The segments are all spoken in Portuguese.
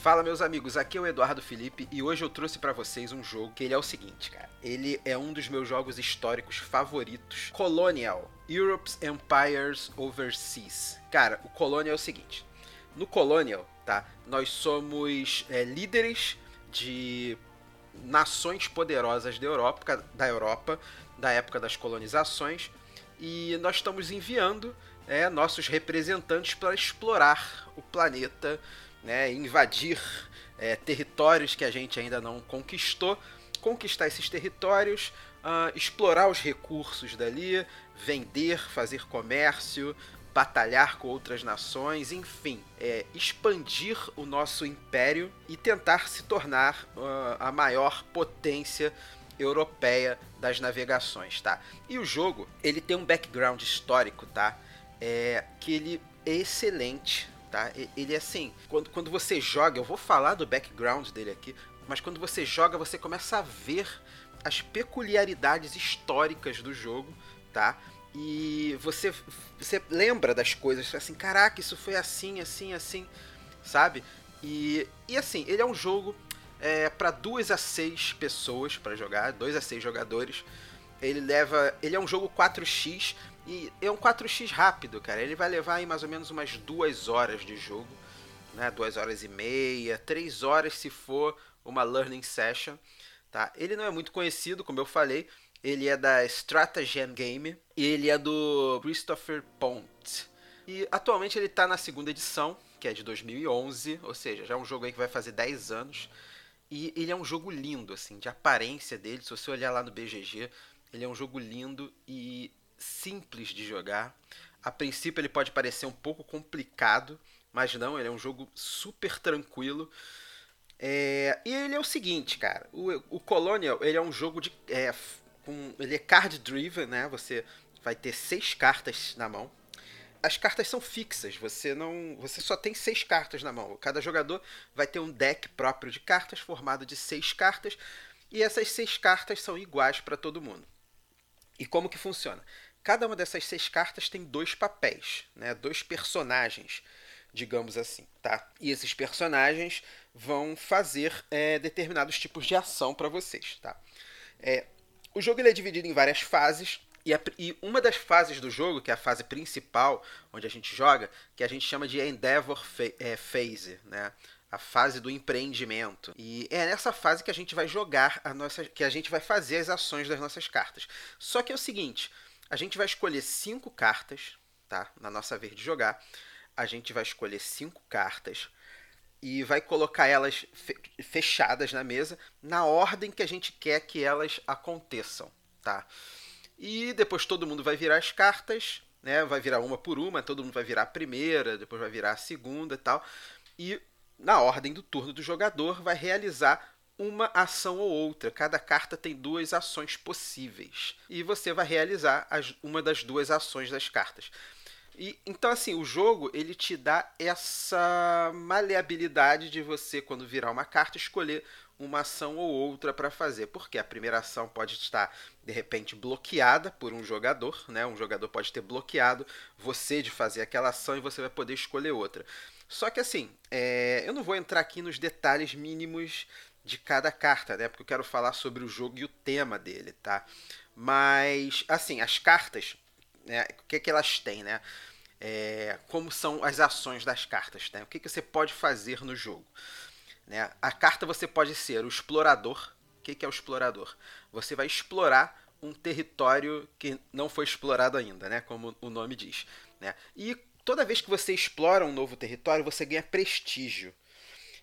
Fala meus amigos, aqui é o Eduardo Felipe e hoje eu trouxe para vocês um jogo que ele é o seguinte, cara. Ele é um dos meus jogos históricos favoritos, Colonial, Europe's Empires Overseas. Cara, o Colonial é o seguinte. No Colonial, tá? Nós somos é, líderes de nações poderosas da Europa, da Europa, da época das colonizações, e nós estamos enviando é, nossos representantes para explorar o planeta né, invadir é, territórios que a gente ainda não conquistou, conquistar esses territórios, uh, explorar os recursos dali, vender, fazer comércio, batalhar com outras nações, enfim, é, expandir o nosso império e tentar se tornar uh, a maior potência europeia das navegações, tá? E o jogo, ele tem um background histórico, tá? É, que ele é excelente, tá? Ele é assim, quando, quando você joga, eu vou falar do background dele aqui, mas quando você joga, você começa a ver as peculiaridades históricas do jogo, tá? E você, você lembra das coisas, assim, caraca, isso foi assim, assim, assim, sabe? E, e assim, ele é um jogo é, para duas a seis pessoas para jogar, dois a seis jogadores. Ele leva, ele é um jogo 4x, e é um 4x rápido, cara. Ele vai levar aí mais ou menos umas duas horas de jogo, né? Duas horas e meia, três horas se for uma learning session, tá? Ele não é muito conhecido, como eu falei. Ele é da Stratagem Game e ele é do Christopher Pont. E atualmente ele está na segunda edição, que é de 2011, ou seja, já é um jogo aí que vai fazer 10 anos. E ele é um jogo lindo, assim, de aparência dele. Se você olhar lá no BGG, ele é um jogo lindo e simples de jogar. A princípio ele pode parecer um pouco complicado, mas não, ele é um jogo super tranquilo. É, e ele é o seguinte, cara, o, o Colonial ele é um jogo de, é, com, ele é card driven, né? Você vai ter seis cartas na mão. As cartas são fixas, você não, você só tem seis cartas na mão. Cada jogador vai ter um deck próprio de cartas formado de seis cartas e essas seis cartas são iguais para todo mundo. E como que funciona? Cada uma dessas seis cartas tem dois papéis, né? dois personagens, digamos assim. Tá? E esses personagens vão fazer é, determinados tipos de ação para vocês. Tá? É, o jogo ele é dividido em várias fases. E, a, e, uma das fases do jogo, que é a fase principal, onde a gente joga, que a gente chama de Endeavor é, Phase, né? a fase do empreendimento. E é nessa fase que a gente vai jogar a nossa, que a gente vai fazer as ações das nossas cartas. Só que é o seguinte, a gente vai escolher cinco cartas, tá? Na nossa vez de jogar, a gente vai escolher cinco cartas e vai colocar elas fechadas na mesa na ordem que a gente quer que elas aconteçam, tá? E depois todo mundo vai virar as cartas, né? Vai virar uma por uma, todo mundo vai virar a primeira, depois vai virar a segunda e tal. E na ordem do turno do jogador vai realizar uma ação ou outra. Cada carta tem duas ações possíveis. E você vai realizar as, uma das duas ações das cartas. E, então, assim, o jogo ele te dá essa maleabilidade de você, quando virar uma carta, escolher uma ação ou outra para fazer. Porque a primeira ação pode estar, de repente, bloqueada por um jogador. Né? Um jogador pode ter bloqueado você de fazer aquela ação e você vai poder escolher outra. Só que assim, é, eu não vou entrar aqui nos detalhes mínimos de cada carta, né? Porque eu quero falar sobre o jogo e o tema dele, tá? Mas, assim, as cartas, né? O que, que elas têm, né? É, como são as ações das cartas, né? O que, que você pode fazer no jogo? Né? A carta você pode ser o explorador. O que, que é o explorador? Você vai explorar um território que não foi explorado ainda, né? Como o nome diz. Né? E toda vez que você explora um novo território, você ganha prestígio.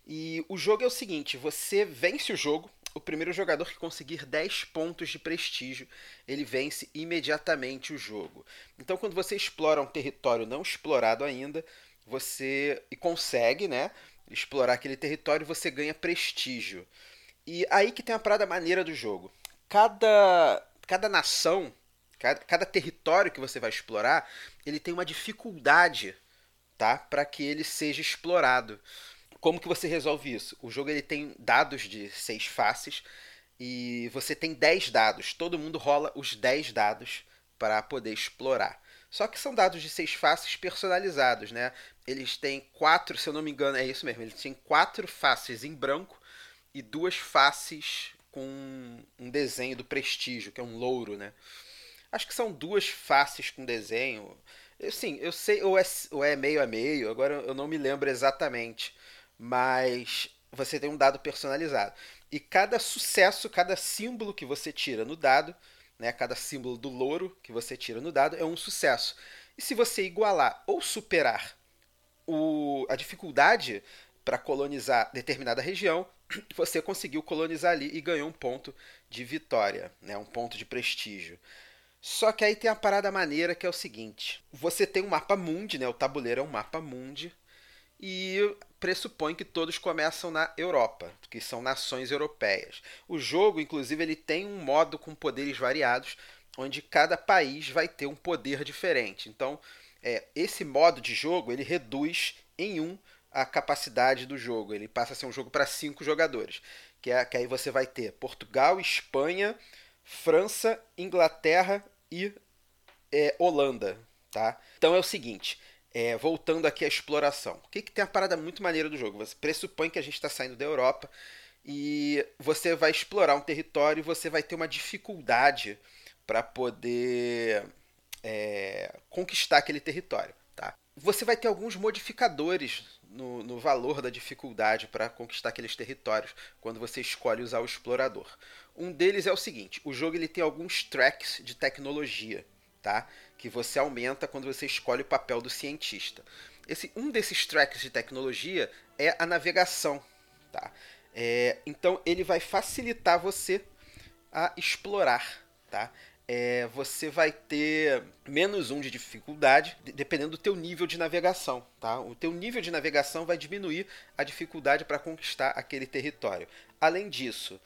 E o jogo é o seguinte: você vence o jogo. O primeiro jogador que conseguir 10 pontos de prestígio, ele vence imediatamente o jogo. Então, quando você explora um território não explorado ainda, você e consegue, né, explorar aquele território, você ganha prestígio. E aí que tem a parada maneira do jogo. Cada cada nação, cada, cada território que você vai explorar, ele tem uma dificuldade, tá, para que ele seja explorado. Como que você resolve isso? O jogo ele tem dados de seis faces e você tem 10 dados. Todo mundo rola os 10 dados para poder explorar. Só que são dados de seis faces personalizados, né? Eles têm quatro, se eu não me engano, é isso mesmo, eles têm quatro faces em branco e duas faces com um desenho do prestígio, que é um louro, né? Acho que são duas faces com desenho. Eu, sim, eu sei, ou é, ou é meio a meio, agora eu não me lembro exatamente. Mas você tem um dado personalizado. E cada sucesso, cada símbolo que você tira no dado, né, cada símbolo do louro que você tira no dado é um sucesso. E se você igualar ou superar o, a dificuldade para colonizar determinada região, você conseguiu colonizar ali e ganhou um ponto de vitória, né, um ponto de prestígio. Só que aí tem a parada maneira que é o seguinte: você tem um mapa mundi, né? O tabuleiro é um mapa mundi e pressupõe que todos começam na Europa, que são nações europeias. O jogo, inclusive, ele tem um modo com poderes variados, onde cada país vai ter um poder diferente. Então, é, esse modo de jogo ele reduz em um a capacidade do jogo. Ele passa a ser um jogo para cinco jogadores, que, é, que aí você vai ter Portugal, Espanha, França, Inglaterra e é, Holanda, tá? Então é o seguinte, é, voltando aqui à exploração. O que, que tem a parada muito maneira do jogo? Você pressupõe que a gente está saindo da Europa e você vai explorar um território e você vai ter uma dificuldade para poder é, conquistar aquele território. Tá? Você vai ter alguns modificadores no, no valor da dificuldade para conquistar aqueles territórios quando você escolhe usar o explorador. Um deles é o seguinte: o jogo ele tem alguns tracks de tecnologia, tá? Que você aumenta quando você escolhe o papel do cientista. Esse, um desses tracks de tecnologia é a navegação, tá? É, então ele vai facilitar você a explorar, tá? é, você vai ter menos um de dificuldade, dependendo do teu nível de navegação, tá? O teu nível de navegação vai diminuir a dificuldade para conquistar aquele território. Além disso,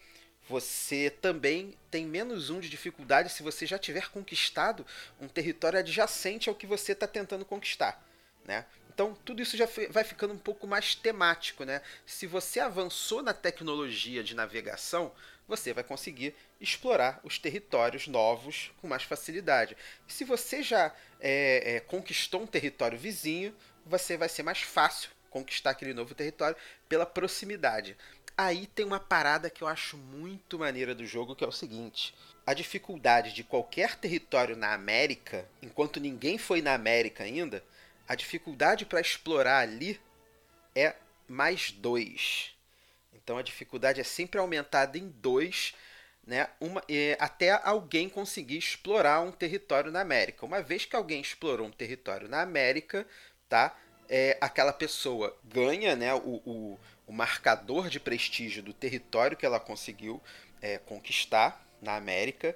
você também tem menos um de dificuldade se você já tiver conquistado um território adjacente ao que você está tentando conquistar, né? Então, tudo isso já vai ficando um pouco mais temático, né? Se você avançou na tecnologia de navegação, você vai conseguir explorar os territórios novos com mais facilidade. Se você já é, é, conquistou um território vizinho, você vai ser mais fácil conquistar aquele novo território pela proximidade. Aí tem uma parada que eu acho muito maneira do jogo, que é o seguinte: a dificuldade de qualquer território na América, enquanto ninguém foi na América ainda, a dificuldade para explorar ali é mais 2. Então a dificuldade é sempre aumentada em 2 né, uma, é, até alguém conseguir explorar um território na América. Uma vez que alguém explorou um território na América, tá, é, aquela pessoa ganha né, o, o, o, marcador de prestígio do território que ela conseguiu é, conquistar na América.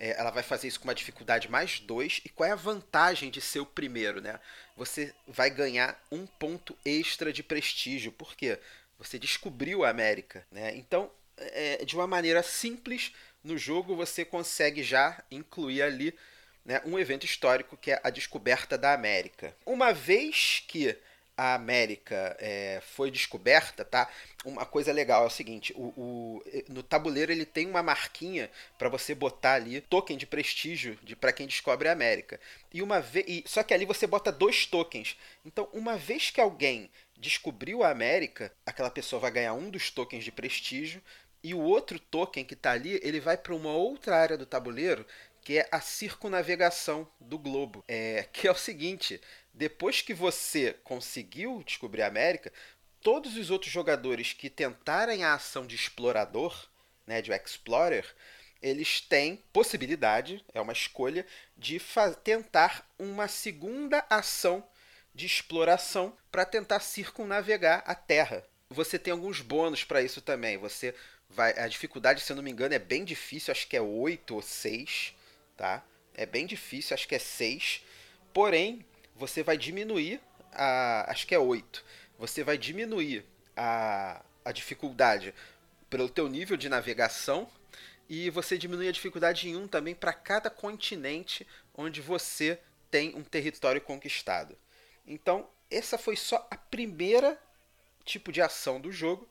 É, ela vai fazer isso com uma dificuldade mais 2. E qual é a vantagem de ser o primeiro? Né? Você vai ganhar um ponto extra de prestígio. Por quê? Você descobriu a América. Né? Então, é, de uma maneira simples no jogo você consegue já incluir ali né, um evento histórico que é a descoberta da América. Uma vez que a América é, foi descoberta, tá? Uma coisa legal é o seguinte: o, o no tabuleiro ele tem uma marquinha para você botar ali token de prestígio de para quem descobre a América. E uma vez, só que ali você bota dois tokens. Então, uma vez que alguém descobriu a América, aquela pessoa vai ganhar um dos tokens de prestígio e o outro token que está ali, ele vai para uma outra área do tabuleiro, que é a circunavegação do globo. É, que é o seguinte: depois que você conseguiu descobrir a América, todos os outros jogadores que tentarem a ação de explorador, né, de explorer, eles têm possibilidade, é uma escolha, de tentar uma segunda ação de exploração para tentar circunnavegar a Terra. Você tem alguns bônus para isso também. Você vai, a dificuldade, se eu não me engano, é bem difícil, acho que é 8 ou 6, tá? É bem difícil, acho que é 6. Porém, você vai diminuir a. Acho que é 8. Você vai diminuir a, a dificuldade pelo teu nível de navegação e você diminui a dificuldade em 1 também para cada continente onde você tem um território conquistado. Então, essa foi só a primeira tipo de ação do jogo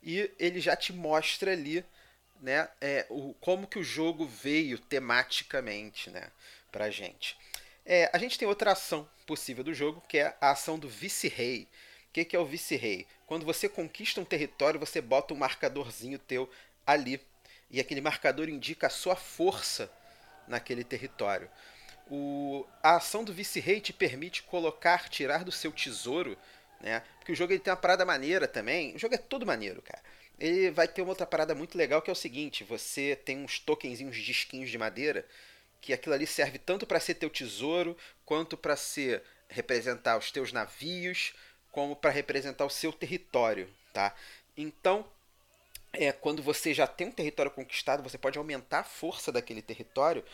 e ele já te mostra ali né, é, o, como que o jogo veio tematicamente, né? pra gente. É, a gente tem outra ação possível do jogo, que é a ação do vice-rei. O que, que é o vice-rei? Quando você conquista um território, você bota um marcadorzinho teu ali. E aquele marcador indica a sua força naquele território. O, a ação do vice-rei te permite colocar, tirar do seu tesouro, né? Porque o jogo ele tem uma parada maneira também. O jogo é todo maneiro, cara. Ele vai ter uma outra parada muito legal que é o seguinte: você tem uns tokenzinhos, disquinhos de madeira, que aquilo ali serve tanto para ser teu tesouro, quanto para ser representar os teus navios, como para representar o seu território, tá? Então, é, quando você já tem um território conquistado, você pode aumentar a força daquele território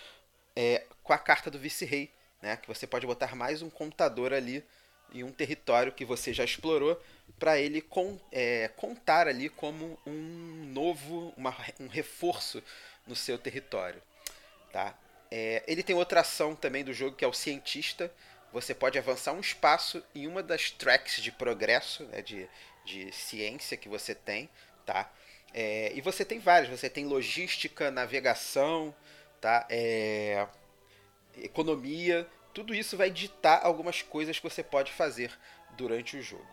é, com a carta do vice-rei, né? Que você pode botar mais um contador ali em um território que você já explorou para ele com, é, contar ali como um novo, uma, um reforço no seu território, tá? É, ele tem outra ação também do jogo que é o cientista, você pode avançar um espaço em uma das tracks de progresso, né, de, de ciência que você tem, tá? É, e você tem várias, você tem logística, navegação, tá? É, economia, tudo isso vai ditar algumas coisas que você pode fazer durante o jogo.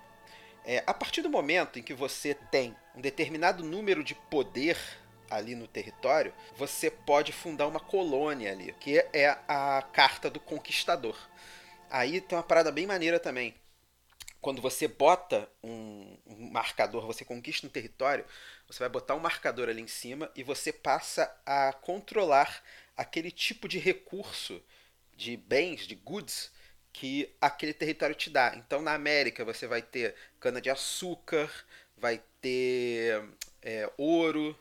É, a partir do momento em que você tem um determinado número de poder ali no território, você pode fundar uma colônia ali, que é a carta do conquistador. Aí tem uma parada bem maneira também. Quando você bota um, marcador, você conquista um território, você vai botar um marcador ali em cima e você passa a controlar aquele tipo de recurso, de bens, de goods, que aquele território te dá. Então na América você vai ter cana-de-açúcar, vai ter é, ouro,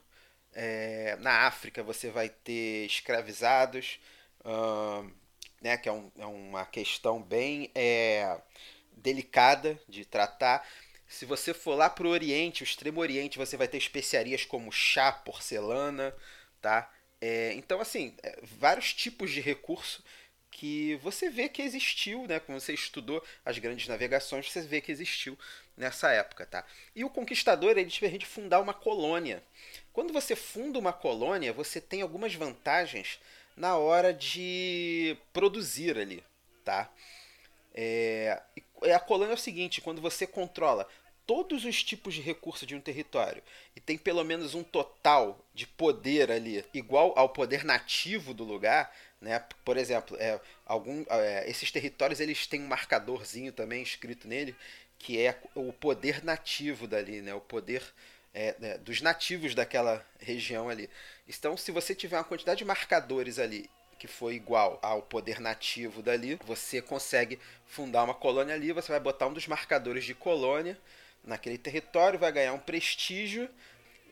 é, na África você vai ter escravizados. Uh, né, que é, um, é uma questão bem é, delicada de tratar. Se você for lá para o Oriente, o Extremo Oriente, você vai ter especiarias como chá, porcelana, tá? É, então, assim, é, vários tipos de recurso que você vê que existiu, né? Quando você estudou as grandes navegações, você vê que existiu nessa época, tá? E o conquistador, ele te permite fundar uma colônia. Quando você funda uma colônia, você tem algumas vantagens na hora de produzir ali, tá? É, a colônia é o seguinte, quando você controla todos os tipos de recursos de um território e tem pelo menos um total de poder ali igual ao poder nativo do lugar, né? Por exemplo, é, algum, é, esses territórios eles têm um marcadorzinho também escrito nele que é o poder nativo dali, né? O poder é, é, dos nativos daquela região ali. Então, se você tiver uma quantidade de marcadores ali que foi igual ao poder nativo dali, você consegue fundar uma colônia ali, você vai botar um dos marcadores de colônia naquele território, vai ganhar um prestígio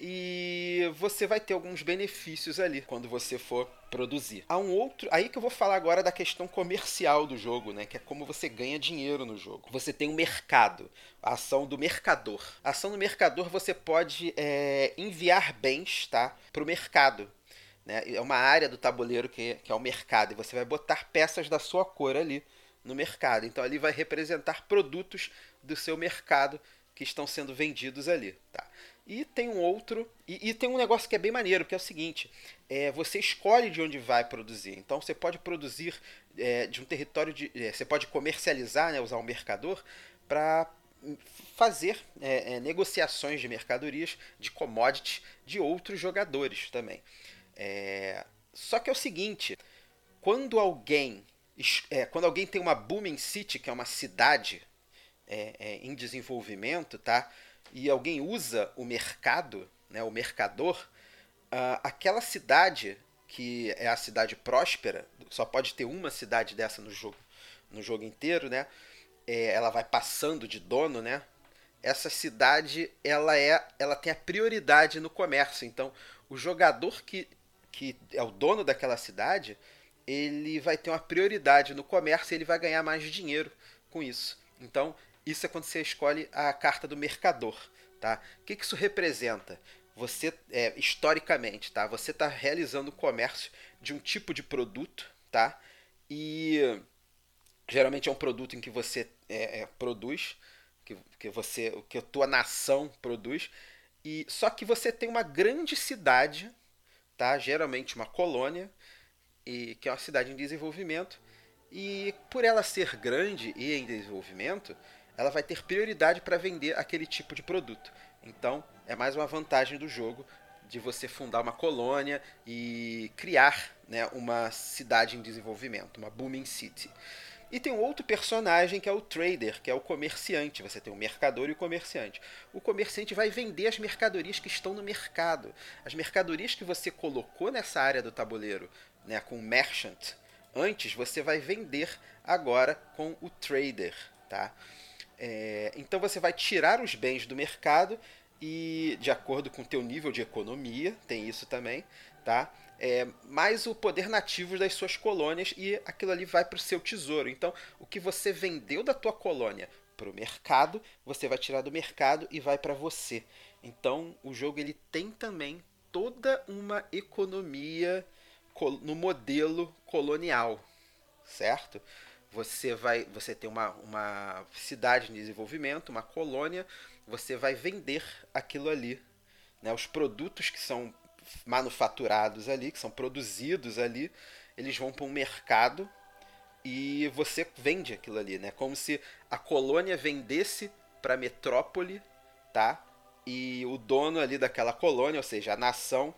e você vai ter alguns benefícios ali quando você for produzir. Há um outro, aí que eu vou falar agora da questão comercial do jogo, né, que é como você ganha dinheiro no jogo. Você tem um mercado, a ação do mercador. A ação do mercador você pode é, enviar bens, tá, para o mercado. Né? É uma área do tabuleiro que, que é o mercado e você vai botar peças da sua cor ali no mercado. Então ali vai representar produtos do seu mercado que estão sendo vendidos ali, tá? E tem um outro. E, e, tem um negócio que é bem maneiro, que é o seguinte: é, você escolhe de onde vai produzir. Então você pode produzir é, de um território de. É, você pode comercializar, né, usar um mercador, para fazer é, é, negociações de mercadorias, de commodities de outros jogadores também. É, só que é o seguinte: quando alguém. quando alguém tem uma booming city, que é uma cidade em desenvolvimento, tá? E alguém usa o mercado, né, o mercador, uh, aquela cidade que é a cidade próspera, só pode ter uma cidade dessa no jogo, no jogo inteiro, né? É, ela vai passando de dono, né? Essa cidade ela é, ela tem a prioridade no comércio. Então, o jogador que, que é o dono daquela cidade, ele vai ter uma prioridade no comércio e ele vai ganhar mais dinheiro com isso. Então, isso é quando você escolhe a carta do mercador, tá? O que, que isso representa? Você, é, historicamente, tá? Você está realizando o comércio de um tipo de produto, tá? E geralmente é um produto em que você é, é, produz, que, que você, que a tua nação produz, e só que você tem uma grande cidade, tá? Geralmente uma colônia e que é uma cidade em desenvolvimento. E por ela ser grande e em desenvolvimento, ela vai ter prioridade para vender aquele tipo de produto. Então, é mais uma vantagem do jogo de você fundar uma colônia e criar né, uma cidade em desenvolvimento, uma booming city. E tem um outro personagem que é o trader, que é o comerciante. Você tem o mercador e o comerciante. O comerciante vai vender as mercadorias que estão no mercado. As mercadorias que você colocou nessa área do tabuleiro, né, com o merchant, antes você vai vender agora com o trader, tá? É, então você vai tirar os bens do mercado e de acordo com o teu nível de economia, tem isso também, tá? é, mais o poder nativo das suas colônias e aquilo ali vai para o seu tesouro. Então, o que você vendeu da tua colônia para o mercado, você vai tirar do mercado e vai para você. Então, o jogo ele tem também toda uma economia no modelo colonial, certo? Você vai, você tem uma, uma cidade em desenvolvimento, uma colônia, você vai vender aquilo ali, né? Os produtos que são manufaturados ali, que são produzidos ali, eles vão para um mercado e você vende aquilo ali, né? Como se a colônia vendesse para a metrópole, tá? E o dono ali daquela colônia, ou seja, a nação,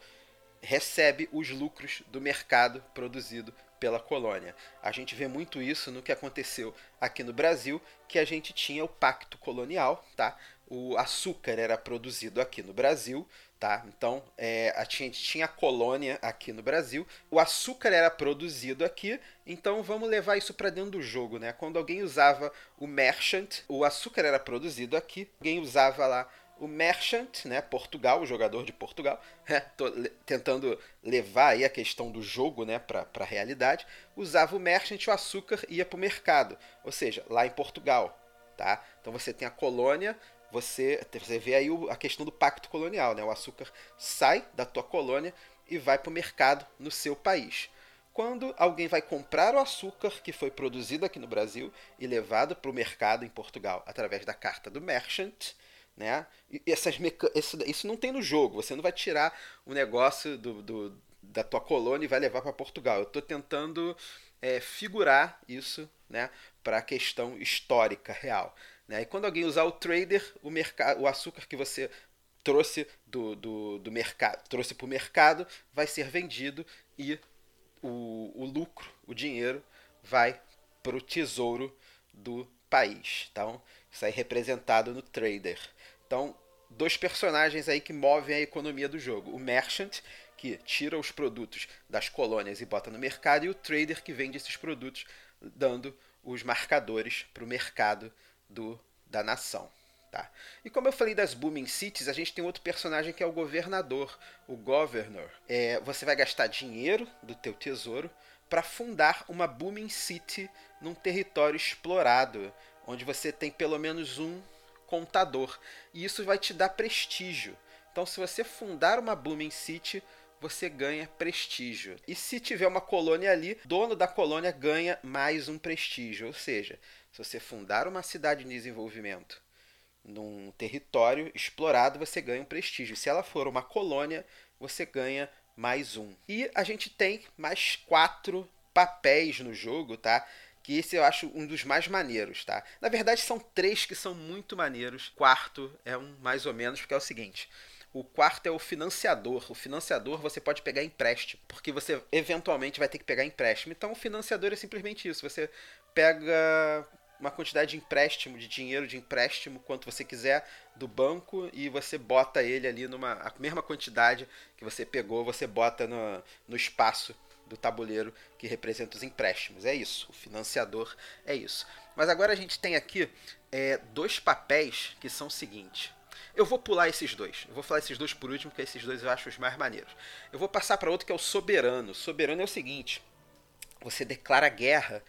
recebe os lucros do mercado produzido pela colônia. A gente vê muito isso no que aconteceu aqui no Brasil, que a gente tinha o pacto colonial, tá? O açúcar era produzido aqui no Brasil, Tá? Então, é, a gente tinha a colônia aqui no Brasil, o açúcar era produzido aqui, então vamos levar isso para dentro do jogo. Né? Quando alguém usava o merchant, o açúcar era produzido aqui, alguém usava lá o merchant, né, Portugal, o jogador de Portugal, né, tô tentando levar aí a questão do jogo, né, para a realidade, usava o merchant, o açúcar ia para o mercado, ou seja, lá em Portugal, tá? Então você tem a colônia você, você vê aí a questão do pacto colonial, né? O açúcar sai da tua colônia e vai para o mercado no seu país. Quando alguém vai comprar o açúcar que foi produzido aqui no Brasil e levado para o mercado em Portugal através da carta do merchant, né? Essas isso, isso não tem no jogo. Você não vai tirar o negócio do, do da tua colônia e vai levar para Portugal. Eu estou tentando é, figurar isso, né, para a questão histórica real. Né? E quando alguém usar o trader, o, mercado, o açúcar que você trouxe do, do, do mercado, trouxe para o mercado, vai ser vendido e o, o lucro, o dinheiro, vai para o tesouro do país. Então, isso aí representado no trader. Então, dois personagens aí que movem a economia do jogo. O merchant, que tira os produtos das colônias e bota no mercado, e o trader que vende esses produtos, dando os marcadores para o mercado do, da nação. Tá? E como eu falei das booming cities, a gente tem outro personagem que é o governador, o governor. É, você vai gastar dinheiro do teu tesouro para fundar uma booming city num território explorado, onde você tem pelo menos um contador. E isso vai te dar prestígio. Então, se você fundar uma booming city, você ganha prestígio. E se tiver uma colônia ali, dono da colônia ganha mais um prestígio. Ou seja, se você fundar uma cidade em desenvolvimento num território explorado, você ganha um prestígio. Se ela for uma colônia, você ganha mais um. E a gente tem mais quatro papéis no jogo, tá? Que esse eu acho um dos mais maneiros, tá? Na verdade, são três que são muito maneiros. Quarto é um mais ou menos, porque é o seguinte. O quarto é o financiador. O financiador você pode pegar empréstimo, porque você eventualmente vai ter que pegar empréstimo. Então o financiador é simplesmente isso. Você pega uma quantidade de empréstimo, de dinheiro de empréstimo, quanto você quiser do banco e você bota ele ali numa. A mesma quantidade que você pegou, você bota no, no espaço do tabuleiro que representa os empréstimos. É isso. O financiador é isso. Mas agora a gente tem aqui é, dois papéis que são o seguinte. Eu vou pular esses dois. Eu vou falar esses dois por último, porque esses dois eu acho os mais maneiros. Eu vou passar para outro que é o soberano. O soberano é o seguinte: você declara guerra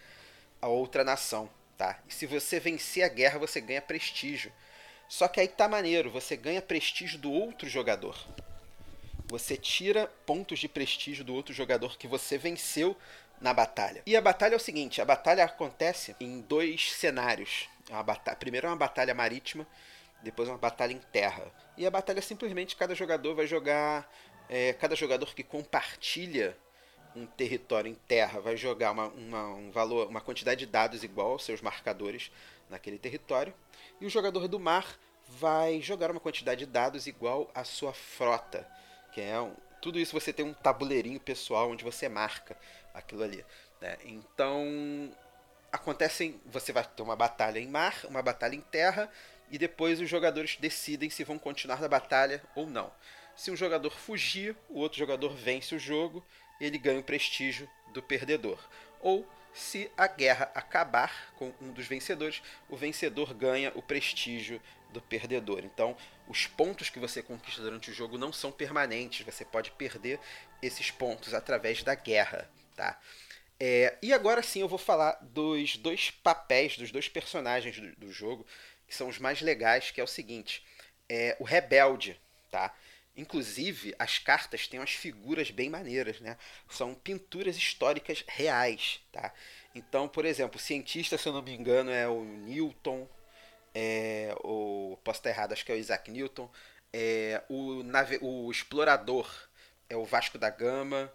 a outra nação tá? E se você vencer a guerra, você ganha prestígio. Só que aí tá maneiro, você ganha prestígio do outro jogador. Você tira pontos de prestígio do outro jogador que você venceu na batalha. E a batalha é o seguinte: a batalha acontece em dois cenários. Uma batalha, primeiro é uma batalha marítima, depois uma batalha em terra. E a batalha é simplesmente cada jogador vai jogar. É, cada jogador que compartilha um território em terra vai jogar uma, uma, um valor, uma quantidade de dados igual aos seus marcadores naquele território, e o jogador do mar vai jogar uma quantidade de dados igual à sua frota, é um, tudo isso você tem um tabuleirinho pessoal onde você marca aquilo ali. Né? Então acontecem, você vai ter uma batalha em mar, uma batalha em terra e depois os jogadores decidem se vão continuar na batalha ou não. Se um jogador fugir, o outro jogador vence o jogo, ele ganha o prestígio do perdedor. Ou se a guerra acabar com um dos vencedores, o vencedor ganha o prestígio do perdedor. Então, os pontos que você conquista durante o jogo não são permanentes, você pode perder esses pontos através da guerra, tá? É, e agora sim eu vou falar dos dois papéis, dos dois personagens do, do jogo, que são os mais legais, que é o seguinte, é o rebelde, tá? Inclusive, as cartas têm umas figuras bem maneiras, né? São pinturas históricas reais, tá? Então, por exemplo, o cientista, se eu não me engano, é o Newton, é, o, posso estar errado, acho que é o Isaac Newton, é, o, nave, o explorador é o Vasco da Gama,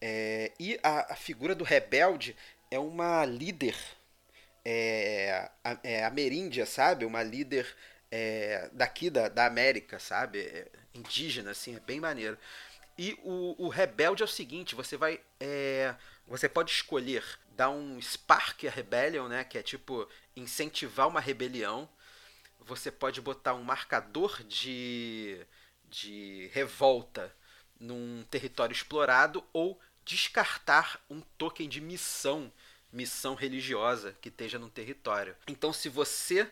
é, e a, a, figura do rebelde é uma líder é, é, ameríndia, sabe? Uma líder é, daqui da, da América, sabe? É, indígena, assim, é bem maneiro. E o, o rebelde é o seguinte, você vai. É, você pode escolher dar um Spark a Rebellion, né? Que é tipo incentivar uma rebelião. Você pode botar um marcador de, de revolta num território explorado ou descartar um token de missão, missão religiosa que esteja no território. Então, se você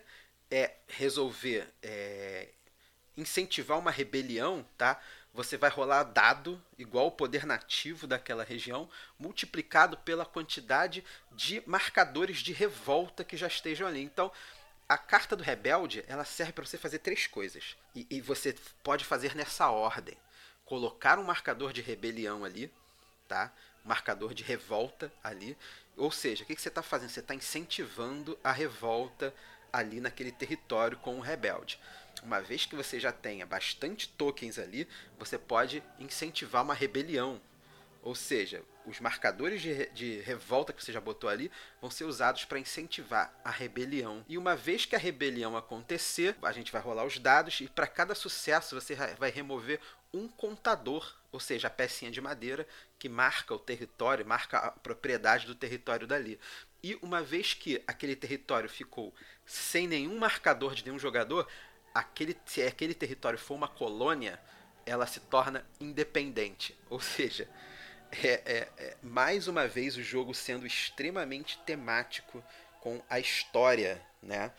é, resolver é, incentivar uma rebelião, tá? Você vai rolar dado igual o poder nativo daquela região, multiplicado pela quantidade de marcadores de revolta que já estejam ali. Então, a carta do rebelde ela serve para você fazer três coisas. E, e, você pode fazer nessa ordem: colocar um marcador de rebelião ali, tá? Marcador de revolta ali. Ou seja, o que, que você está fazendo? Você está incentivando a revolta ali naquele território com o rebelde. Uma vez que você já tenha bastante tokens ali, você pode incentivar uma rebelião. Ou seja, os marcadores de, de revolta que você já botou ali vão ser usados para incentivar a rebelião. E uma vez que a rebelião acontecer, a gente vai rolar os dados e para cada sucesso você vai remover um contador, ou seja, a pecinha de madeira que marca o território, marca a propriedade do território dali. E uma vez que aquele território ficou sem nenhum marcador de nenhum jogador, aquele, se aquele território for uma colônia, ela se torna independente. Ou seja, é, é, é, mais uma vez o jogo sendo extremamente temático com a história, né?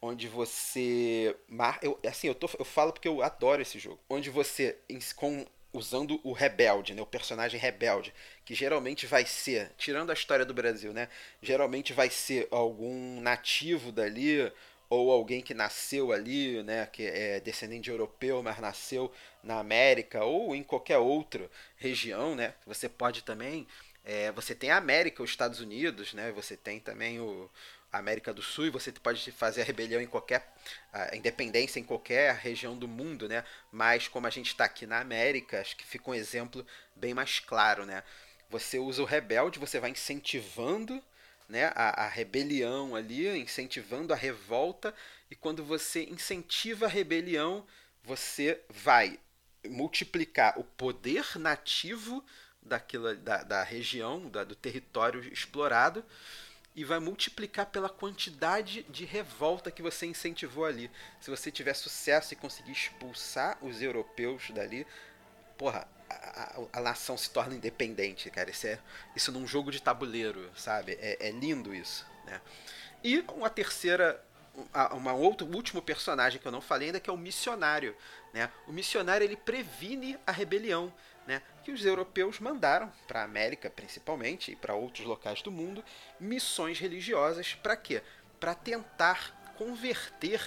Onde você. Eu, assim, eu, tô, eu falo porque eu adoro esse jogo. Onde você, com, usando o rebelde, né? O personagem rebelde, que geralmente vai ser, tirando a história do Brasil, né? Geralmente vai ser algum nativo dali, ou alguém que nasceu ali, né, que é descendente europeu, mas nasceu na América ou em qualquer outra região, né? Você pode também, é, você tem a América, os Estados Unidos, né? Você tem também o América do Sul e você pode fazer a rebelião em qualquer a independência em qualquer região do mundo, né? Mas como a gente está aqui na América, acho que fica um exemplo bem mais claro, né? Você usa o rebelde, você vai incentivando né, a, a rebelião ali, incentivando a revolta, e quando você incentiva a rebelião, você vai multiplicar o poder nativo daquela, da, da região, da, do território explorado, e vai multiplicar pela quantidade de revolta que você incentivou ali. Se você tiver sucesso e conseguir expulsar os europeus dali, porra, a, a, nação se torna independente, cara. Isso, é, isso num jogo de tabuleiro, sabe? É, é lindo isso, né? E uma terceira, uma outro último personagem que eu não falei ainda que é o missionário, né? O missionário ele previne a rebelião, né? Que os europeus mandaram para a América principalmente e para outros locais do mundo missões religiosas para quê? Para tentar converter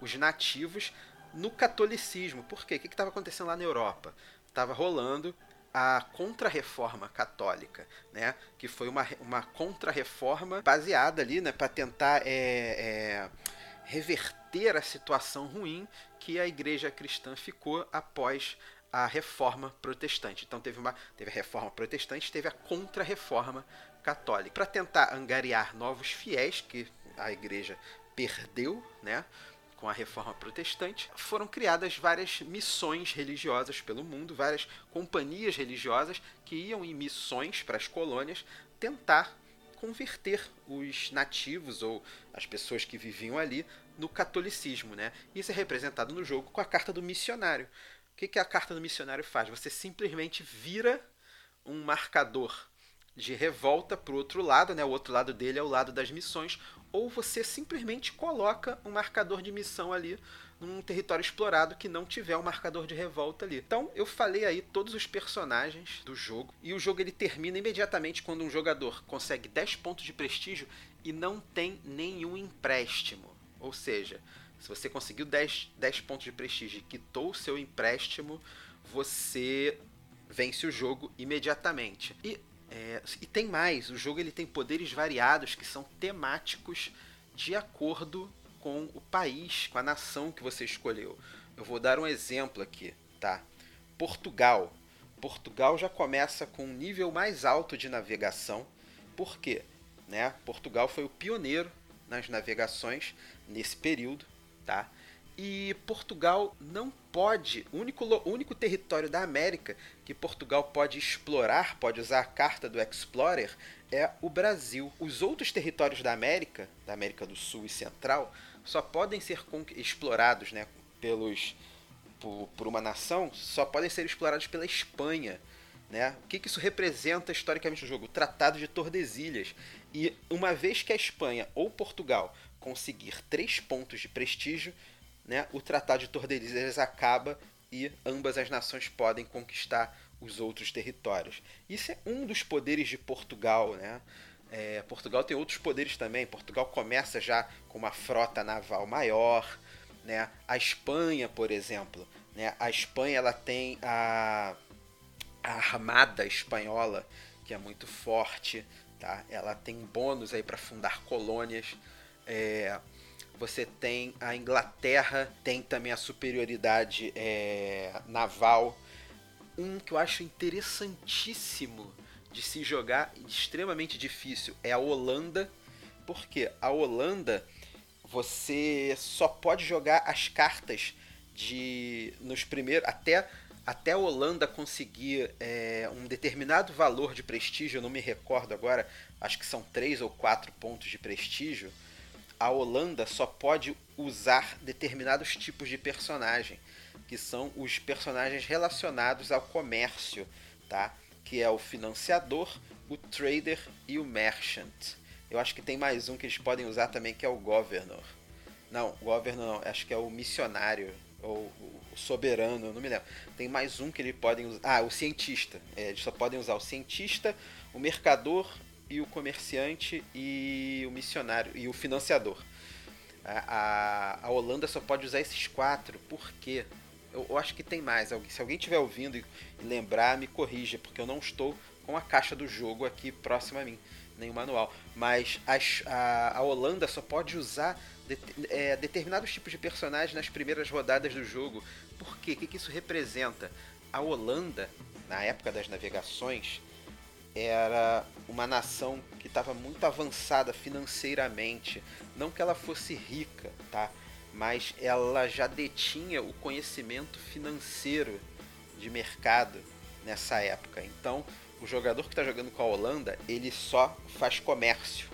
os nativos no catolicismo. Por quê? O que estava acontecendo lá na Europa? estava rolando a Contra-Reforma Católica, né? que foi uma, uma Contra-Reforma baseada ali né, para tentar é, é, reverter a situação ruim que a igreja cristã ficou após a reforma protestante. Então teve uma teve a reforma protestante, teve a contra-reforma católica. Para tentar angariar novos fiéis que a igreja perdeu, né? Com a reforma protestante, foram criadas várias missões religiosas pelo mundo, várias companhias religiosas que iam em missões para as colônias tentar converter os nativos ou as pessoas que viviam ali no catolicismo, né? Isso é representado no jogo com a carta do missionário. O que, que a carta do missionário faz? Você simplesmente vira um marcador de revolta para o outro lado, né? O outro lado dele é o lado das missões, ou você simplesmente coloca um marcador de missão ali num território explorado que não tiver um marcador de revolta ali. Então, eu falei aí todos os personagens do jogo e o jogo ele termina imediatamente quando um jogador consegue 10 pontos de prestígio e não tem nenhum empréstimo. Ou seja, se você conseguiu 10, 10 pontos de prestígio e quitou o seu empréstimo, você vence o jogo imediatamente. E, é, e tem mais, o jogo ele tem poderes variados que são temáticos de acordo com o país, com a nação que você escolheu. Eu vou dar um exemplo aqui, tá? Portugal. Portugal já começa com um nível mais alto de navegação. Por quê? Né? Portugal foi o pioneiro nas navegações nesse período, tá? E Portugal não pode, o único, único território da América que Portugal pode explorar, pode usar a carta do Explorer, é o Brasil. Os outros territórios da América, da América do Sul e Central, só podem ser explorados né, pelos, por, por uma nação, só podem ser explorados pela Espanha. Né? O que, que isso representa historicamente no jogo? O Tratado de Tordesilhas. E uma vez que a Espanha ou Portugal conseguir três pontos de prestígio, né, o Tratado de Tordesilhas acaba e ambas as nações podem conquistar os outros territórios. Isso é um dos poderes de Portugal, né? É, Portugal tem outros poderes também. Portugal começa já com uma frota naval maior, né? A Espanha, por exemplo, né? A Espanha ela tem a, a armada espanhola que é muito forte, tá? Ela tem bônus aí para fundar colônias. É, você tem a Inglaterra, tem também a superioridade é, naval. Um que eu acho interessantíssimo de se jogar, extremamente difícil, é a Holanda. Porque a Holanda você só pode jogar as cartas de nos primeiros até até a Holanda conseguir é, um determinado valor de prestígio, eu não me recordo agora, acho que são três ou quatro pontos de prestígio a Holanda só pode usar determinados tipos de personagem, que são os personagens relacionados ao comércio, tá? Que é o financiador, o trader e o merchant. Eu acho que tem mais um que eles podem usar também, que é o governor. Não, governor não, acho que é o missionário ou o soberano, não me lembro. Tem mais um que eles podem usar. Ah, o cientista. É, eles só podem usar o cientista, o mercador e o comerciante e o missionário e o financiador. A, a, a Holanda só pode usar esses quatro, por quê? Eu, eu, acho que tem mais. Se alguém estiver ouvindo e, e lembrar, me corrija, porque eu não estou com a caixa do jogo aqui próxima a mim, nem o manual. Mas as, a, a Holanda só pode usar de, é, determinados tipos de personagens nas primeiras rodadas do jogo. Por quê? O que, que isso representa? A Holanda, na época das navegações, era uma nação que estava muito avançada financeiramente. Não que ela fosse rica, tá? Mas ela já detinha o conhecimento financeiro de mercado nessa época. Então, o jogador que está jogando com a Holanda, ele só faz comércio.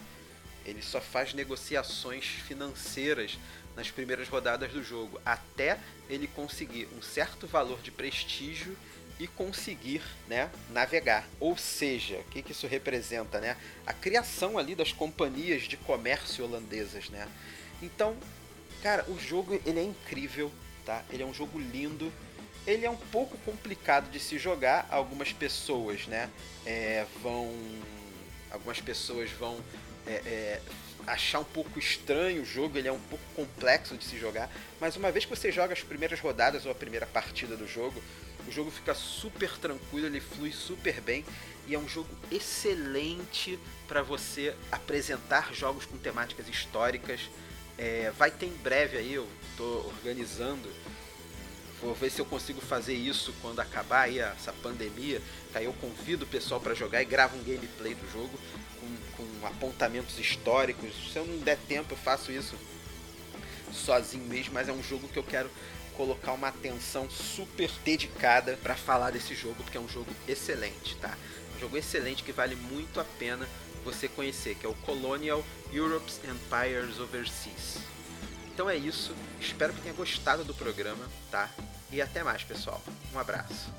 Ele só faz negociações financeiras nas primeiras rodadas do jogo, até ele conseguir um certo valor de prestígio e conseguir né, navegar. Ou seja, o que, que isso representa? Né? A criação ali das companhias de comércio holandesas. Né? Então, cara, o jogo ele é incrível, tá? ele é um jogo lindo. Ele é um pouco complicado de se jogar. Algumas pessoas né, é, vão. Algumas pessoas vão é, é, achar um pouco estranho o jogo, ele é um pouco complexo de se jogar, mas uma vez que você joga as primeiras rodadas ou a primeira partida do jogo, o jogo fica super tranquilo, ele flui super bem e é um jogo excelente para você apresentar jogos com temáticas históricas. É, vai ter em breve aí, eu estou organizando Vou ver se eu consigo fazer isso quando acabar aí essa pandemia. Aí eu convido o pessoal para jogar e gravo um gameplay do jogo com, com apontamentos históricos. Se eu não der tempo, eu faço isso sozinho mesmo, mas é um jogo que eu quero colocar uma atenção super dedicada para falar desse jogo, porque é um jogo excelente, tá? Um jogo excelente que vale muito a pena você conhecer, que é o Colonial Europe's Empires Overseas. Então é isso, espero que tenha gostado do programa, tá? E até mais, pessoal. Um abraço.